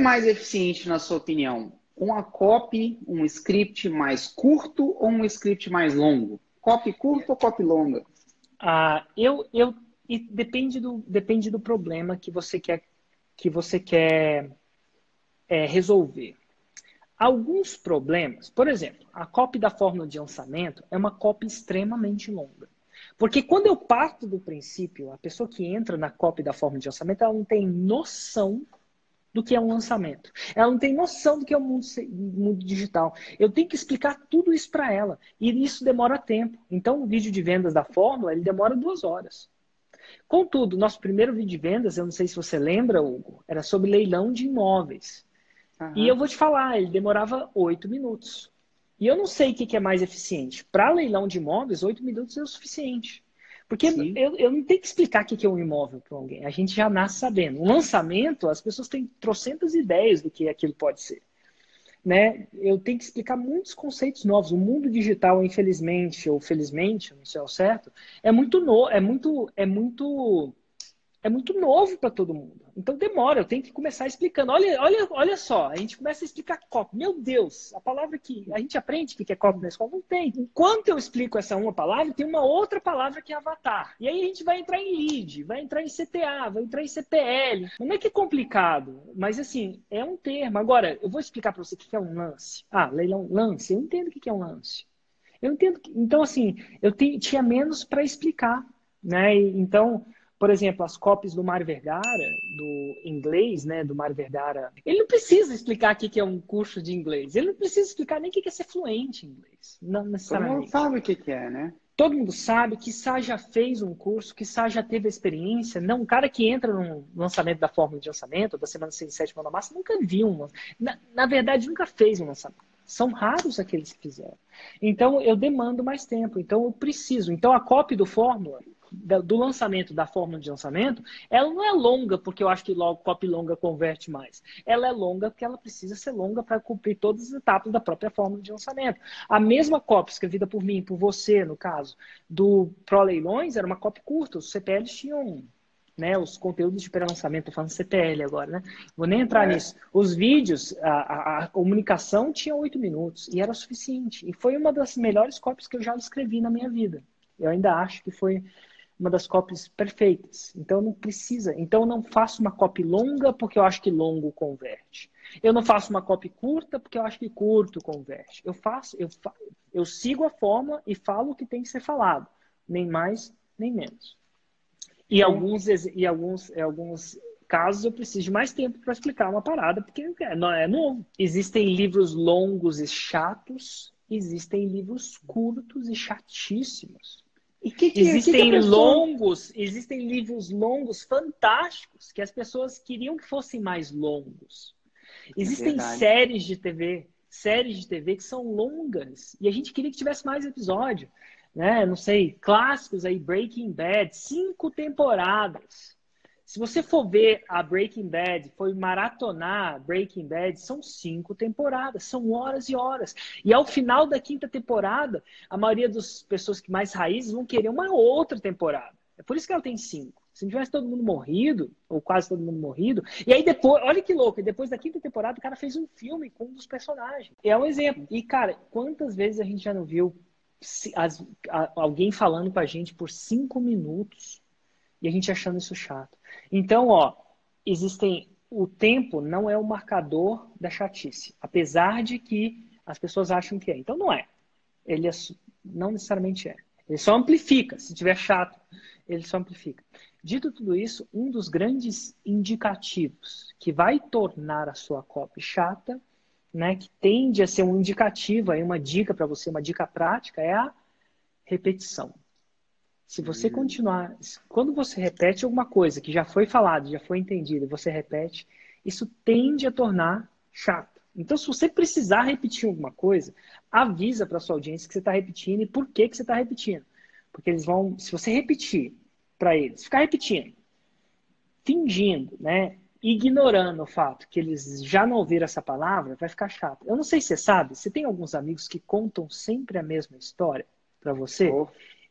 mais eficiente na sua opinião? Uma copy, um script mais curto ou um script mais longo? Copy curto ou copy longa? Ah, eu, eu e depende do, depende do problema que você quer que você quer é, resolver. Alguns problemas, por exemplo, a copy da fórmula de lançamento é uma copy extremamente longa. Porque quando eu parto do princípio, a pessoa que entra na copy da fórmula de lançamento, ela não tem noção do que é um lançamento. Ela não tem noção do que é o mundo, mundo digital. Eu tenho que explicar tudo isso para ela. E isso demora tempo. Então, o vídeo de vendas da fórmula, ele demora duas horas. Contudo, nosso primeiro vídeo de vendas, eu não sei se você lembra, Hugo, era sobre leilão de imóveis. Uhum. E eu vou te falar, ele demorava oito minutos. E eu não sei o que é mais eficiente. Para leilão de imóveis, oito minutos é o suficiente. Porque eu, eu, não tenho que explicar o que é um imóvel para alguém. A gente já nasce sabendo. Um lançamento, as pessoas têm trocentas ideias do que aquilo pode ser. Né? Eu tenho que explicar muitos conceitos novos. O mundo digital, infelizmente ou felizmente, não sei ao certo, é muito novo, é muito, é muito é muito novo para todo mundo. Então demora, eu tenho que começar explicando. Olha, olha, olha só, a gente começa a explicar copo. Meu Deus, a palavra que a gente aprende que é copo na escola não tem. Enquanto eu explico essa uma palavra, tem uma outra palavra que é avatar. E aí a gente vai entrar em lead, vai entrar em CTA, vai entrar em CPL. Não é que é complicado, mas assim, é um termo. Agora, eu vou explicar para você o que é um lance. Ah, leilão, lance. Eu entendo o que é um lance. Eu entendo. Que... Então, assim, eu tinha menos para explicar. Né? Então, por exemplo, as copies do Mário Vergara, do inglês, né, do Mário Vergara, ele não precisa explicar o que é um curso de inglês. Ele não precisa explicar nem o que é ser fluente em inglês. Não necessariamente. Todo mundo sabe o que é, né? Todo mundo sabe, que Sá já fez um curso, que Sá já teve experiência. Não, um cara que entra no lançamento da fórmula de lançamento, da semana 6 e 7 da massa, nunca viu um. Na, na verdade, nunca fez um lançamento. São raros aqueles que fizeram. Então, eu demando mais tempo. Então, eu preciso. Então, a cópia do fórmula do lançamento, da fórmula de lançamento, ela não é longa porque eu acho que logo copy longa converte mais. Ela é longa porque ela precisa ser longa para cumprir todas as etapas da própria fórmula de lançamento. A mesma copy escrevida por mim, por você, no caso, do Pro Leilões, era uma copy curta. Os CPLs tinham né, os conteúdos de pré-lançamento, estou falando CPL agora, né? Vou nem entrar é. nisso. Os vídeos, a, a, a, comunicação tinha oito minutos e era suficiente. E foi uma das melhores cópias que eu já escrevi na minha vida. Eu ainda acho que foi uma das copies perfeitas. Então não precisa. Então eu não faço uma copy longa porque eu acho que longo converte. Eu não faço uma copy curta porque eu acho que curto converte. Eu faço, eu, fa eu sigo a forma e falo o que tem que ser falado, nem mais nem menos. E alguns e alguns alguns casos eu preciso de mais tempo para explicar uma parada porque é, não é novo. Existem livros longos e chatos, existem livros curtos e chatíssimos. E que que, existem que que pessoa... longos, existem livros longos fantásticos que as pessoas queriam que fossem mais longos. Existem é séries de TV, séries de TV que são longas e a gente queria que tivesse mais episódio, né? Não sei, clássicos aí, Breaking Bad, cinco temporadas. Se você for ver a Breaking Bad, foi maratonar Breaking Bad, são cinco temporadas, são horas e horas. E ao final da quinta temporada, a maioria das pessoas que mais raízes vão querer uma outra temporada. É por isso que ela tem cinco. Se não tivesse todo mundo morrido, ou quase todo mundo morrido, e aí depois, olha que louco, depois da quinta temporada o cara fez um filme com um dos personagens. É um exemplo. E, cara, quantas vezes a gente já não viu alguém falando com a gente por cinco minutos e a gente achando isso chato. Então, ó, existem. O tempo não é o marcador da chatice, apesar de que as pessoas acham que é. Então, não é. Ele é, não necessariamente é. Ele só amplifica. Se tiver chato, ele só amplifica. Dito tudo isso, um dos grandes indicativos que vai tornar a sua copy chata, né, que tende a ser um indicativo, aí uma dica para você, uma dica prática, é a repetição. Se você hum. continuar, quando você repete alguma coisa que já foi falado, já foi entendido, você repete, isso tende a tornar chato. Então, se você precisar repetir alguma coisa, avisa para sua audiência que você está repetindo e por que, que você está repetindo. Porque eles vão, se você repetir para eles, ficar repetindo, fingindo, né, ignorando o fato que eles já não ouviram essa palavra, vai ficar chato. Eu não sei se você sabe, você tem alguns amigos que contam sempre a mesma história para você? Oh.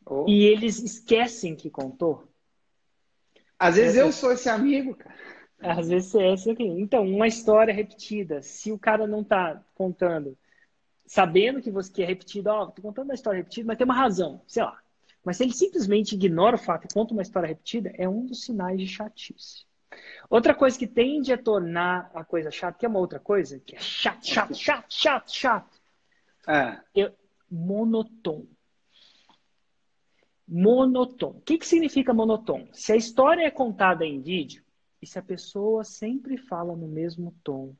Oh. E eles esquecem que contou. Às vezes é, eu sou esse amigo, cara. Às vezes é isso aqui. Então, uma história repetida, se o cara não tá contando, sabendo que você que é repetido, ó, oh, tô contando uma história repetida, mas tem uma razão, sei lá. Mas se ele simplesmente ignora o fato e conta uma história repetida, é um dos sinais de chatice. Outra coisa que tende a tornar a coisa chata, que é uma outra coisa, que é chato, chato, chato, chato, chato. É. Eu, monotom. Monotom. O que, que significa monotom? Se a história é contada em vídeo, e se a pessoa sempre fala no mesmo tom,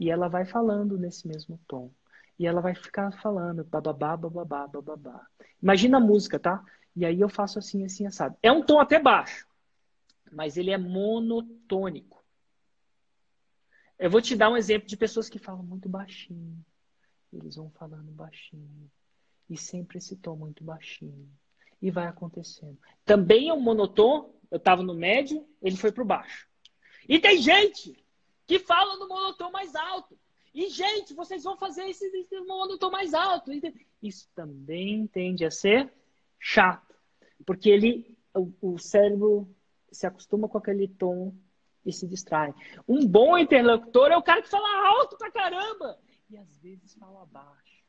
e ela vai falando nesse mesmo tom, e ela vai ficar falando bababá, bababá, bababá. Imagina a música, tá? E aí eu faço assim, assim, assado. É um tom até baixo, mas ele é monotônico. Eu vou te dar um exemplo de pessoas que falam muito baixinho. Eles vão falando baixinho. E sempre esse tom muito baixinho. E vai acontecendo. Também é um monotom. Eu estava no médio, ele foi para o baixo. E tem gente que fala no monotom mais alto. E, gente, vocês vão fazer esse, esse monotom mais alto. Isso também tende a ser chato. Porque ele, o, o cérebro se acostuma com aquele tom e se distrai. Um bom interlocutor é o cara que fala alto pra caramba e às vezes fala baixo.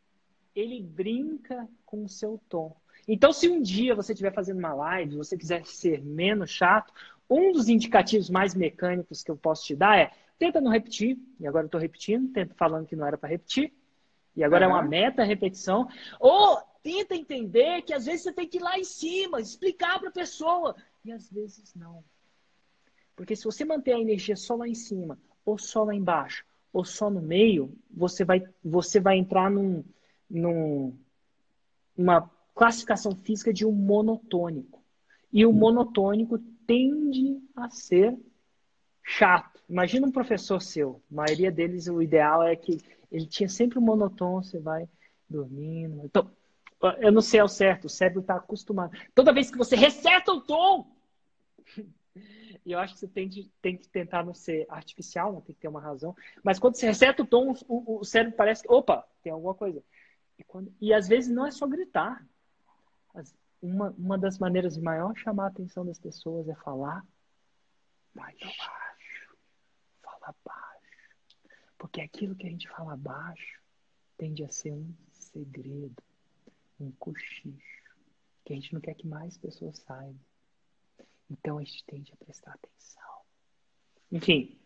Ele brinca com o seu tom. Então, se um dia você estiver fazendo uma live, você quiser ser menos chato, um dos indicativos mais mecânicos que eu posso te dar é tenta não repetir, e agora eu estou repetindo, tenta falando que não era para repetir, e agora uhum. é uma meta repetição, ou tenta entender que às vezes você tem que ir lá em cima, explicar para a pessoa, e às vezes não. Porque se você manter a energia só lá em cima, ou só lá embaixo, ou só no meio, você vai, você vai entrar num, num, uma classificação física de um monotônico. E o monotônico tende a ser chato. Imagina um professor seu, a maioria deles, o ideal é que ele tinha sempre um monotônico, você vai dormindo. Então, eu não sei ao certo, o cérebro está acostumado. Toda vez que você reseta o tom, e eu acho que você tem, de, tem que tentar não ser artificial, não tem que ter uma razão. Mas quando você reseta o tom, o, o cérebro parece que, opa, tem alguma coisa. E, quando, e às vezes não é só gritar. Uma, uma das maneiras de maior chamar a atenção das pessoas é falar mais baixo. Fala baixo. Porque aquilo que a gente fala baixo tende a ser um segredo, um cochicho, que a gente não quer que mais pessoas saibam. Então a gente tende a prestar atenção. Enfim,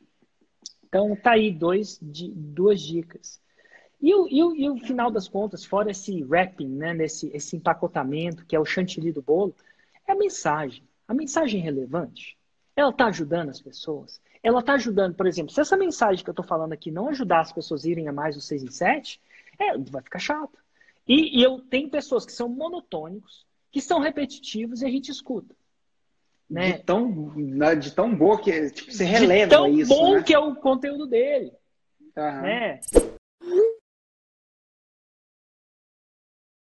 então tá aí dois, duas dicas. E o, e, o, e o final das contas, fora esse wrapping, né, nesse, esse empacotamento, que é o chantilly do bolo, é a mensagem. A mensagem é relevante. Ela está ajudando as pessoas. Ela está ajudando, por exemplo, se essa mensagem que eu estou falando aqui não ajudar as pessoas a irem a mais do 6 em 7, é, vai ficar chato. E, e eu tenho pessoas que são monotônicos, que são repetitivos e a gente escuta. Né? De, tão, né, de tão boa que tipo, você releva de tão isso. bom né? que é o conteúdo dele. Uhum. Né?